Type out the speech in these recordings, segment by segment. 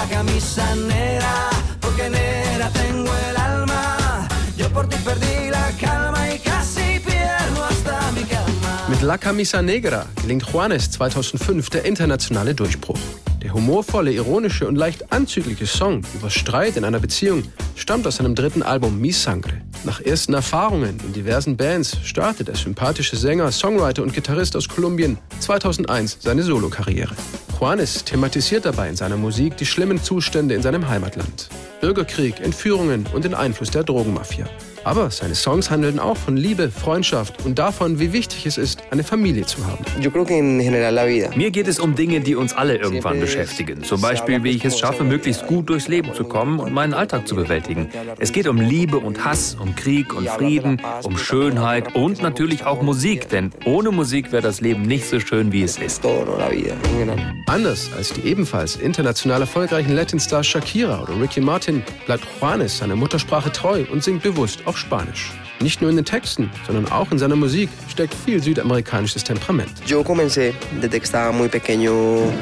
la camisa negra, porque negra tengo el alma. Yo por ti perdí la calma y casi pierdo hasta mi cama. Mit La Camisa Negra gelingt Juanes 2005 der internationale Durchbruch. Der humorvolle, ironische und leicht anzügliche Song über Streit in einer Beziehung stammt aus seinem dritten Album Mi Sangre. Nach ersten Erfahrungen in diversen Bands startet der sympathische Sänger, Songwriter und Gitarrist aus Kolumbien 2001 seine Solokarriere. Juanes thematisiert dabei in seiner Musik die schlimmen Zustände in seinem Heimatland. Bürgerkrieg, Entführungen und den Einfluss der Drogenmafia. Aber seine Songs handeln auch von Liebe, Freundschaft und davon, wie wichtig es ist, eine Familie zu haben. Mir geht es um Dinge, die uns alle irgendwann beschäftigen. Zum Beispiel, wie ich es schaffe, möglichst gut durchs Leben zu kommen und meinen Alltag zu bewältigen. Es geht um Liebe und Hass, um Krieg und Frieden, um Schönheit und natürlich auch Musik, denn ohne Musik wäre das Leben nicht so schön, wie es ist. Anders als die ebenfalls international erfolgreichen Latin-Stars Shakira oder Ricky Martin bleibt Juanes seiner Muttersprache treu und singt bewusst auf Spanisch. Nicht nur in den Texten, sondern auch in seiner Musik steckt viel südamerikanisches Temperament.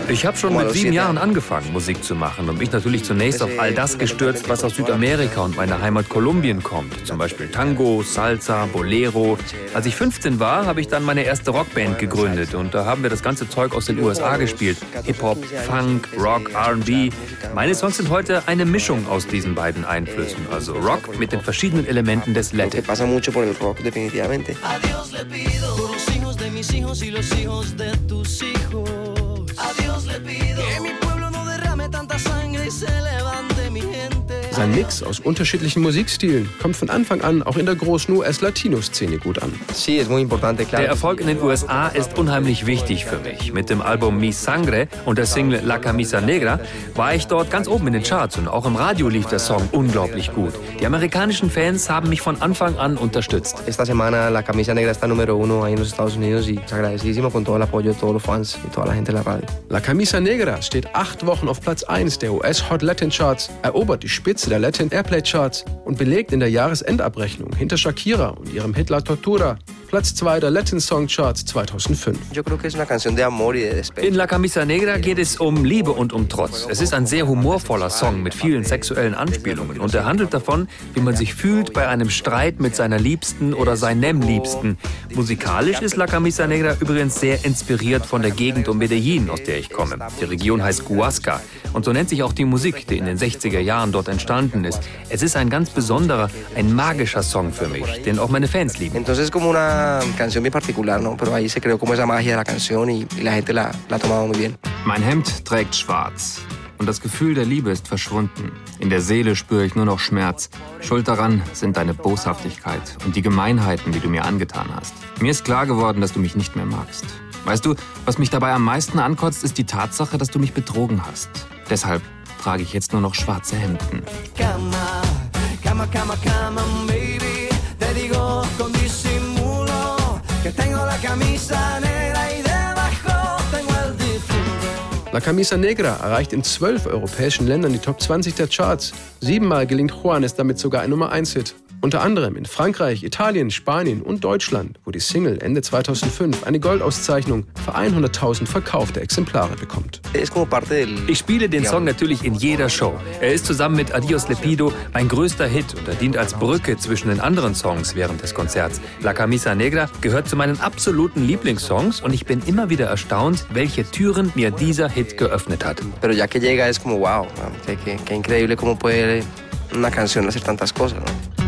Ich habe schon mit sieben Jahren angefangen, Musik zu machen und mich natürlich zunächst auf all das gestürzt, was aus Südamerika und meiner Heimat Kolumbien kommt. Zum Beispiel Tango, Salsa, Bolero. Als ich 15 war, habe ich dann meine erste Rockband gegründet und da haben wir das ganze Zeug aus den USA gespielt. Hip-Hop, Funk, Rock, RB. Meine Songs sind heute eine Mischung aus diesen beiden Einflüssen, also Rock mit den verschiedenen Elementen des Latin mucho por el rock, definitivamente. A Dios le pido por los hijos de mis hijos y los hijos de tus hijos. A Dios le pido Sein Mix aus unterschiedlichen Musikstilen kommt von Anfang an auch in der großen US-Latino-Szene gut an. Der Erfolg in den USA ist unheimlich wichtig für mich. Mit dem Album Mi Sangre und der Single La Camisa Negra war ich dort ganz oben in den Charts und auch im Radio lief der Song unglaublich gut. Die amerikanischen Fans haben mich von Anfang an unterstützt. Esta semana La Camisa Negra está número uno ahí en los Estados Unidos y agradecidísimo con todo el apoyo de todos los fans y toda la gente de la radio. La Camisa Negra steht acht Wochen auf Platz 1 der US Hot Latin Charts, erobert die Spitze der Latin Airplay Charts und belegt in der Jahresendabrechnung hinter Shakira und ihrem Hit La Tortura Platz 2 der Latin Song Charts 2005. In La Camisa Negra geht es um Liebe und um Trotz. Es ist ein sehr humorvoller Song mit vielen sexuellen Anspielungen und er handelt davon, wie man sich fühlt bei einem Streit mit seiner Liebsten oder seinem Liebsten. Musikalisch ist La Camisa Negra übrigens sehr inspiriert von der Gegend um Medellin, aus der ich komme. Die Region heißt Guasca und so nennt sich auch die Musik, die in den 60er Jahren dort entstanden ist. Es ist ein ganz besonderer, ein magischer Song für mich, den auch meine Fans lieben. Entonces como una canción bien particular, ¿no? Pero ahí se creó como esa magia de la canción y, y la gente la, la ha tomado muy bien. Mein Hemd trägt schwarz. Und das Gefühl der Liebe ist verschwunden. In der Seele spüre ich nur noch Schmerz. Schuld daran sind deine Boshaftigkeit und die Gemeinheiten, die du mir angetan hast. Mir ist klar geworden, dass du mich nicht mehr magst. Weißt du, was mich dabei am meisten ankotzt, ist die Tatsache, dass du mich betrogen hast. Deshalb trage ich jetzt nur noch schwarze Hemden. Cama, baby. Te digo con disimulo que tengo la camisa negra y debajo tengo el difunto. La Camisa Negra erreicht in zwölf europäischen Ländern die Top 20 der Charts. Siebenmal gelingt Juanes damit sogar ein Nummer 1-Hit. Unter anderem in Frankreich, Italien, Spanien und Deutschland, wo die Single Ende 2005 eine Goldauszeichnung für 100.000 verkaufte Exemplare bekommt. Ich spiele den Song natürlich in jeder Show. Er ist zusammen mit Adios Lepido mein größter Hit und er dient als Brücke zwischen den anderen Songs während des Konzerts. La Camisa Negra gehört zu meinen absoluten Lieblingssongs und ich bin immer wieder erstaunt, welche Türen mir dieser Hit geöffnet hat. Pero ya que llega es como wow, que increíble cómo puede una canción hacer tantas cosas, ¿no?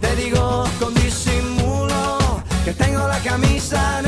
Te digo con disimulo que tengo la camisa